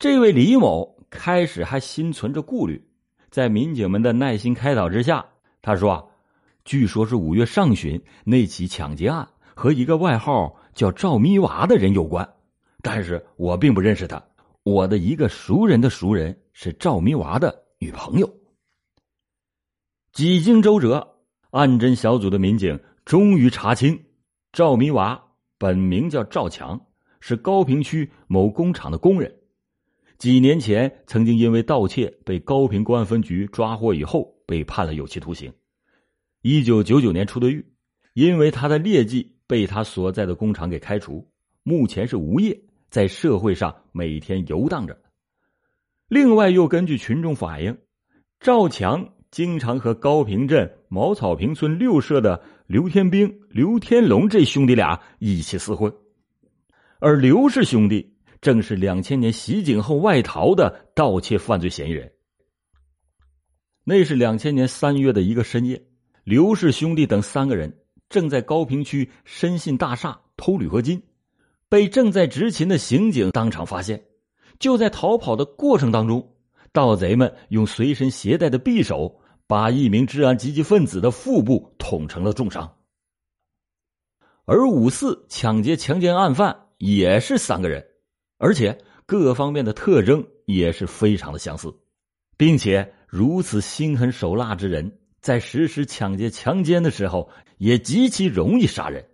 这位李某开始还心存着顾虑，在民警们的耐心开导之下，他说：“据说是五月上旬那起抢劫案和一个外号叫赵咪娃的人有关，但是我并不认识他。我的一个熟人的熟人是赵咪娃的女朋友。”几经周折，案侦小组的民警终于查清，赵咪娃本名叫赵强，是高平区某工厂的工人。几年前曾经因为盗窃被高平公安分局抓获，以后被判了有期徒刑。一九九九年出的狱，因为他的劣迹被他所在的工厂给开除，目前是无业，在社会上每天游荡着。另外，又根据群众反映，赵强。经常和高平镇茅草坪村六社的刘天兵、刘天龙这兄弟俩一起厮混，而刘氏兄弟正是两千年袭警后外逃的盗窃犯罪嫌疑人。那是两千年三月的一个深夜，刘氏兄弟等三个人正在高平区深信大厦偷铝合金，被正在执勤的刑警当场发现。就在逃跑的过程当中，盗贼们用随身携带的匕首。把一名治安积极分子的腹部捅成了重伤，而五四抢劫强奸案犯也是三个人，而且各方面的特征也是非常的相似，并且如此心狠手辣之人，在实施抢劫强奸的时候也极其容易杀人。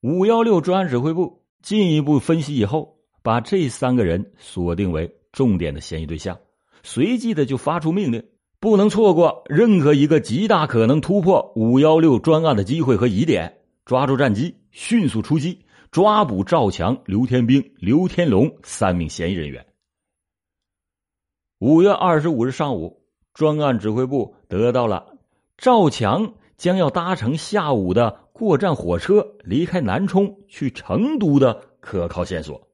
五幺六专案指挥部进一步分析以后，把这三个人锁定为重点的嫌疑对象，随即的就发出命令。不能错过任何一个极大可能突破“五幺六”专案的机会和疑点，抓住战机，迅速出击，抓捕赵强、刘天兵、刘天龙三名嫌疑人员。五月二十五日上午，专案指挥部得到了赵强将要搭乘下午的过站火车离开南充去成都的可靠线索，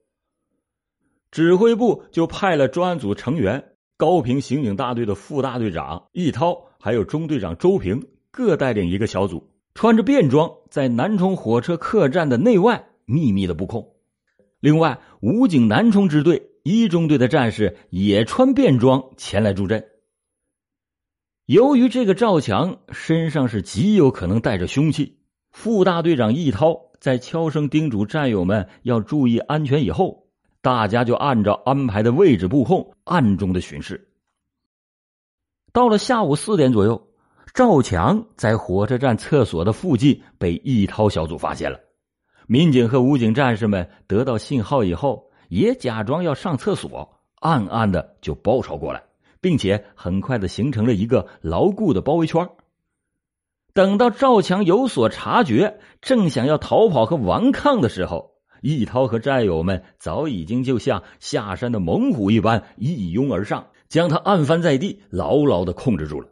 指挥部就派了专案组成员。高平刑警大队的副大队长易涛，还有中队长周平，各带领一个小组，穿着便装，在南充火车客栈的内外秘密的布控。另外，武警南充支队一中队的战士也穿便装前来助阵。由于这个赵强身上是极有可能带着凶器，副大队长易涛在悄声叮嘱战友们要注意安全以后。大家就按照安排的位置布控，暗中的巡视。到了下午四点左右，赵强在火车站厕所的附近被易涛小组发现了。民警和武警战士们得到信号以后，也假装要上厕所，暗暗的就包抄过来，并且很快的形成了一个牢固的包围圈。等到赵强有所察觉，正想要逃跑和顽抗的时候。易涛和战友们早已经就像下山的猛虎一般一拥而上，将他按翻在地，牢牢的控制住了。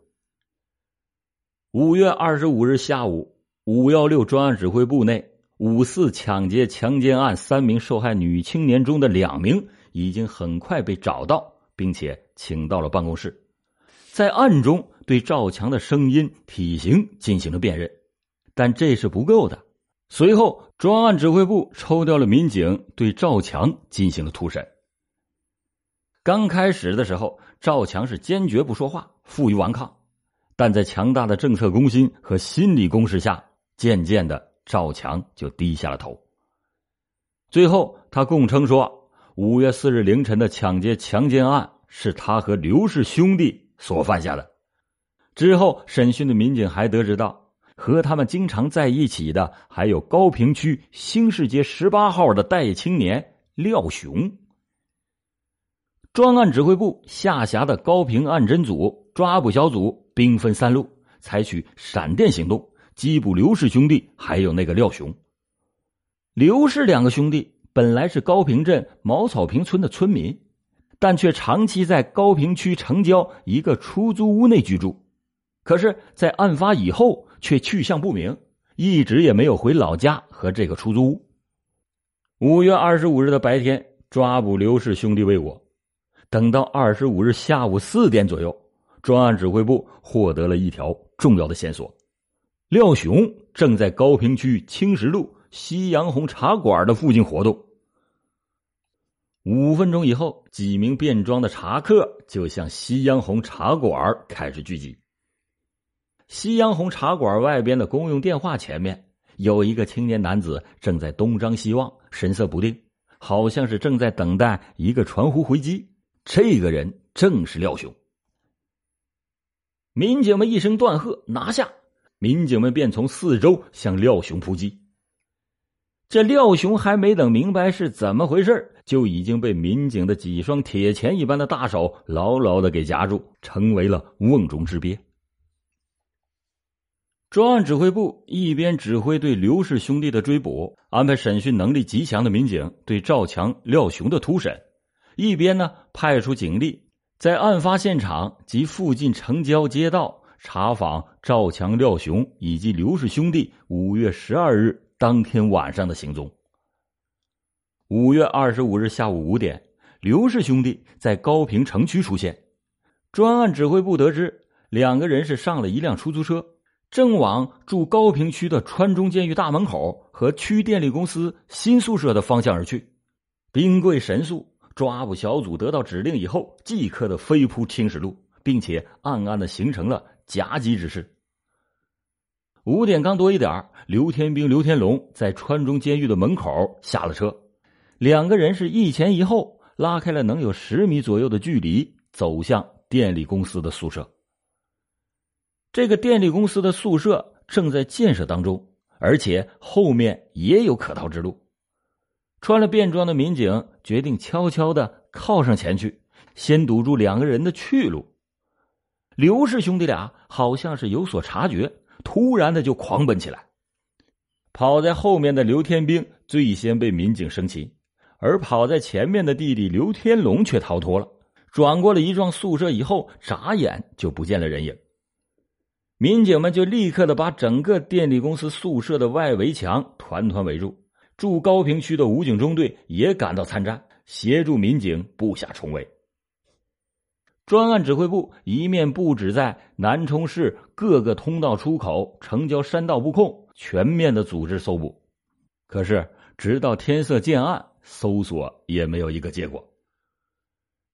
五月二十五日下午，五幺六专案指挥部内，五四抢劫强奸案三名受害女青年中的两名已经很快被找到，并且请到了办公室，在暗中对赵强的声音、体型进行了辨认，但这是不够的。随后，专案指挥部抽调了民警对赵强进行了突审。刚开始的时候，赵强是坚决不说话，负隅顽抗，但在强大的政策攻心和心理攻势下，渐渐的，赵强就低下了头。最后，他供称说，五月四日凌晨的抢劫强奸案是他和刘氏兄弟所犯下的。之后，审讯的民警还得知到。和他们经常在一起的还有高平区新市街十八号的待业青年廖雄。专案指挥部下辖的高平案侦组抓捕小组兵分三路，采取闪电行动缉捕刘氏兄弟，还有那个廖雄。刘氏两个兄弟本来是高平镇茅草坪村的村民，但却长期在高平区城郊一个出租屋内居住。可是，在案发以后。却去向不明，一直也没有回老家和这个出租屋。五月二十五日的白天，抓捕刘氏兄弟未果。等到二十五日下午四点左右，专案指挥部获得了一条重要的线索：廖雄正在高平区青石路夕阳红茶馆的附近活动。五分钟以后，几名便装的茶客就向夕阳红茶馆开始聚集。夕阳红茶馆外边的公用电话前面，有一个青年男子正在东张西望，神色不定，好像是正在等待一个传呼回击。这个人正是廖雄。民警们一声断喝：“拿下！”民警们便从四周向廖雄扑击。这廖雄还没等明白是怎么回事，就已经被民警的几双铁钳一般的大手牢牢的给夹住，成为了瓮中之鳖。专案指挥部一边指挥对刘氏兄弟的追捕，安排审讯能力极强的民警对赵强、廖雄的突审，一边呢派出警力在案发现场及附近城郊街道查访赵强、廖雄以及刘氏兄弟五月十二日。当天晚上的行踪。五月二十五日下午五点，刘氏兄弟在高平城区出现。专案指挥部得知，两个人是上了一辆出租车，正往住高平区的川中监狱大门口和区电力公司新宿舍的方向而去。兵贵神速，抓捕小组得到指令以后，即刻的飞扑青石路，并且暗暗的形成了夹击之势。五点刚多一点刘天兵、刘天龙在川中监狱的门口下了车，两个人是一前一后拉开了能有十米左右的距离，走向电力公司的宿舍。这个电力公司的宿舍正在建设当中，而且后面也有可逃之路。穿了便装的民警决定悄悄的靠上前去，先堵住两个人的去路。刘氏兄弟俩好像是有所察觉。突然的就狂奔起来，跑在后面的刘天兵最先被民警生擒，而跑在前面的弟弟刘天龙却逃脱了，转过了一幢宿舍以后，眨眼就不见了人影。民警们就立刻的把整个电力公司宿舍的外围墙团团围住，驻高平区的武警中队也赶到参战，协助民警布下重围。专案指挥部一面布置在南充市各个通道出口、城郊山道布控，全面的组织搜捕。可是，直到天色渐暗，搜索也没有一个结果。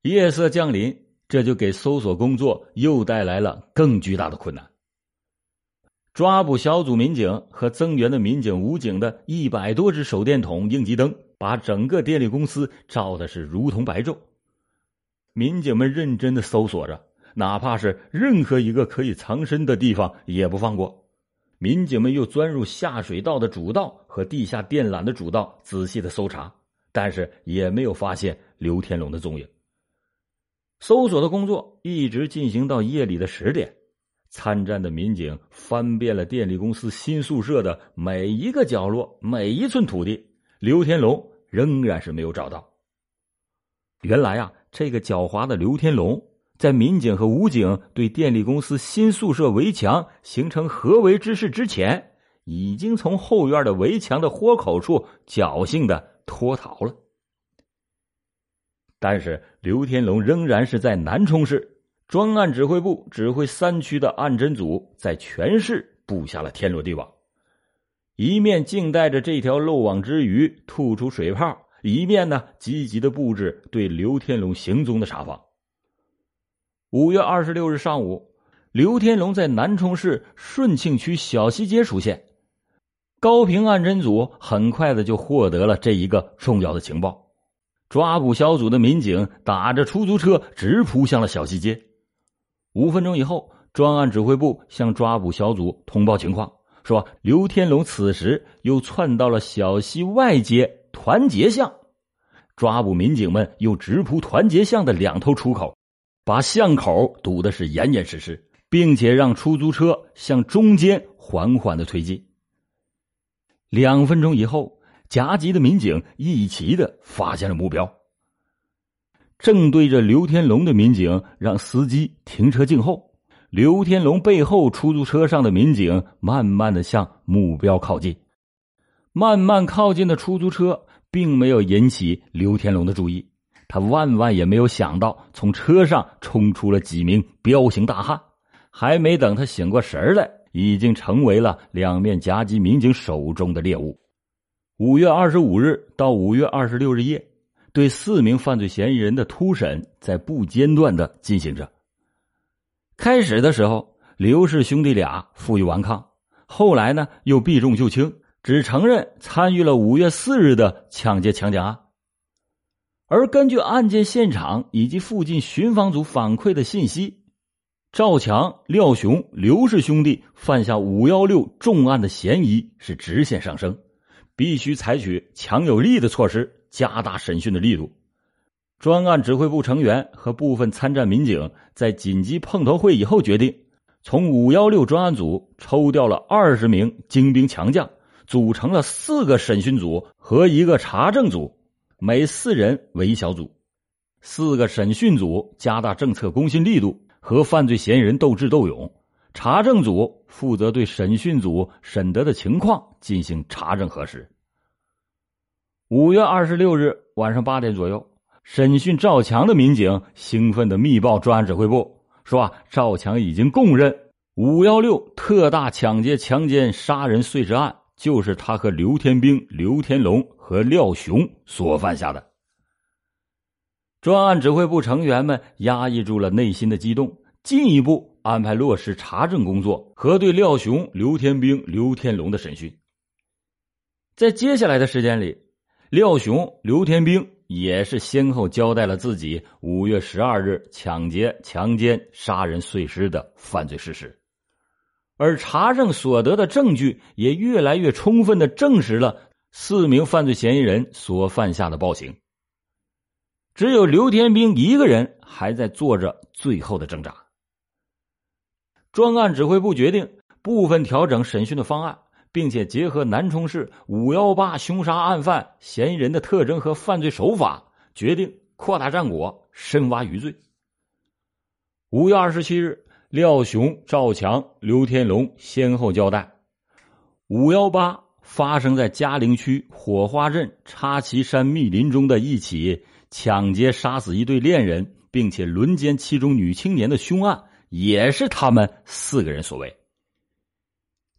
夜色降临，这就给搜索工作又带来了更巨大的困难。抓捕小组民警和增援的民警、武警的一百多只手电筒、应急灯，把整个电力公司照的是如同白昼。民警们认真的搜索着，哪怕是任何一个可以藏身的地方也不放过。民警们又钻入下水道的主道和地下电缆的主道，仔细的搜查，但是也没有发现刘天龙的踪影。搜索的工作一直进行到夜里的十点，参战的民警翻遍了电力公司新宿舍的每一个角落、每一寸土地，刘天龙仍然是没有找到。原来啊。这个狡猾的刘天龙，在民警和武警对电力公司新宿舍围墙形成合围之势之前，已经从后院的围墙的豁口处侥幸的脱逃了。但是刘天龙仍然是在南充市专案指挥部指挥三区的案侦组，在全市布下了天罗地网，一面静待着这条漏网之鱼吐出水泡。一面呢，积极的布置对刘天龙行踪的查访。五月二十六日上午，刘天龙在南充市顺庆区小西街出现，高平案侦组很快的就获得了这一个重要的情报。抓捕小组的民警打着出租车直扑向了小西街。五分钟以后，专案指挥部向抓捕小组通报情况，说刘天龙此时又窜到了小西外街。团结巷，抓捕民警们又直扑团结巷的两头出口，把巷口堵的是严严实实，并且让出租车向中间缓缓的推进。两分钟以后，夹击的民警一齐的发现了目标。正对着刘天龙的民警让司机停车静候，刘天龙背后出租车上的民警慢慢的向目标靠近。慢慢靠近的出租车并没有引起刘天龙的注意，他万万也没有想到，从车上冲出了几名彪形大汉，还没等他醒过神来，已经成为了两面夹击民警手中的猎物。五月二十五日到五月二十六日夜，对四名犯罪嫌疑人的突审在不间断的进行着。开始的时候，刘氏兄弟俩负隅顽抗，后来呢又避重就轻，只承认参与了五月四日的抢劫强奸案。而根据案件现场以及附近巡防组反馈的信息，赵强、廖雄、刘氏兄弟犯下五幺六重案的嫌疑是直线上升，必须采取强有力的措施。加大审讯的力度。专案指挥部成员和部分参战民警在紧急碰头会以后决定，从五幺六专案组抽调了二十名精兵强将，组成了四个审讯组和一个查证组，每四人为一小组。四个审讯组加大政策公信力度，和犯罪嫌疑人斗智斗勇；查证组负责对审讯组审得的情况进行查证核实。五月二十六日晚上八点左右，审讯赵强的民警兴奋的密报专案指挥部，说啊，赵强已经供认五幺六特大抢劫、强奸、杀人碎尸案就是他和刘天兵、刘天龙和廖雄所犯下的。专案指挥部成员们压抑住了内心的激动，进一步安排落实查证工作和对廖雄、刘天兵、刘天龙的审讯。在接下来的时间里。廖雄、刘天兵也是先后交代了自己五月十二日抢劫、强奸、杀人碎尸的犯罪事实，而查证所得的证据也越来越充分的证实了四名犯罪嫌疑人所犯下的暴行。只有刘天兵一个人还在做着最后的挣扎。专案指挥部决定部分调整审讯的方案。并且结合南充市五幺八凶杀案犯嫌疑人的特征和犯罪手法，决定扩大战果，深挖余罪。五月二十七日，廖雄、赵强、刘天龙先后交代：五幺八发生在嘉陵区火花镇插旗山密林中的一起抢劫杀死一对恋人，并且轮奸其中女青年的凶案，也是他们四个人所为。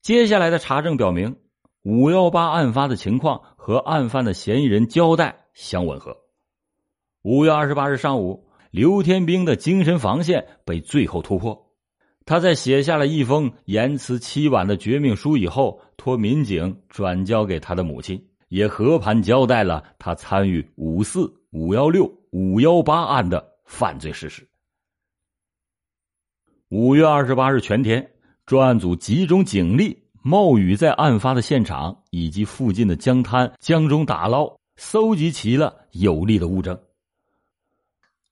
接下来的查证表明，五幺八案发的情况和案犯的嫌疑人交代相吻合。五月二十八日上午，刘天兵的精神防线被最后突破。他在写下了一封言辞凄婉的绝命书以后，托民警转交给他的母亲，也和盘交代了他参与五四、五幺六、五幺八案的犯罪事实。五月二十八日全天。专案组集中警力，冒雨在案发的现场以及附近的江滩、江中打捞，搜集齐了有力的物证。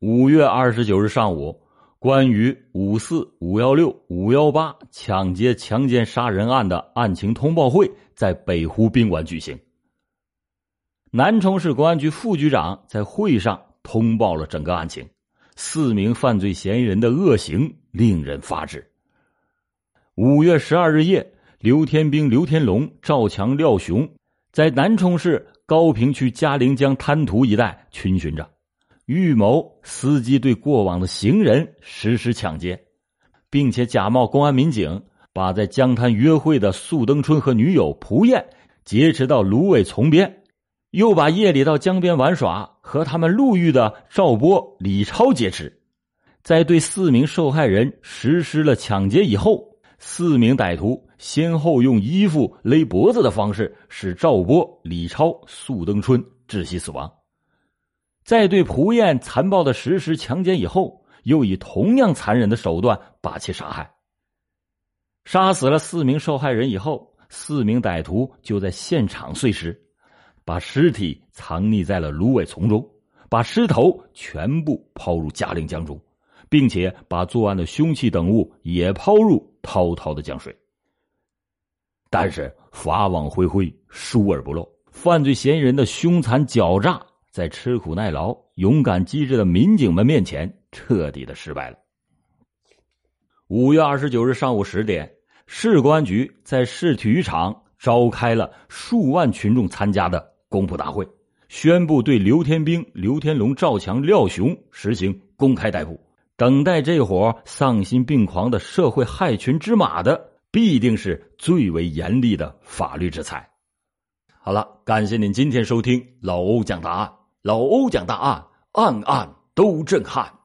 五月二十九日上午，关于五四、五幺六、五幺八抢劫、强奸、杀人案的案情通报会在北湖宾馆举行。南充市公安局副局长在会上通报了整个案情，四名犯罪嫌疑人的恶行令人发指。五月十二日夜，刘天兵、刘天龙、赵强、廖雄在南充市高坪区嘉陵江滩涂一带群巡着，预谋司机对过往的行人实施抢劫，并且假冒公安民警，把在江滩约会的素登春和女友蒲燕劫持到芦苇丛边，又把夜里到江边玩耍和他们路遇的赵波、李超劫持，在对四名受害人实施了抢劫以后。四名歹徒先后用衣服勒脖子的方式，使赵波、李超、素登春窒息死亡。在对蒲燕残暴的实施强奸以后，又以同样残忍的手段把其杀害。杀死了四名受害人以后，四名歹徒就在现场碎尸，把尸体藏匿在了芦苇丛中，把尸头全部抛入嘉陵江中。并且把作案的凶器等物也抛入滔滔的江水。但是法网恢恢，疏而不漏，犯罪嫌疑人的凶残狡诈，在吃苦耐劳、勇敢机智的民警们面前彻底的失败了。五月二十九日上午十点，市公安局在市体育场召开了数万群众参加的公布大会，宣布对刘天兵、刘天龙、赵强、廖雄实行公开逮捕。等待这伙丧心病狂的社会害群之马的，必定是最为严厉的法律制裁。好了，感谢您今天收听老欧讲答案。老欧讲大案，案案都震撼。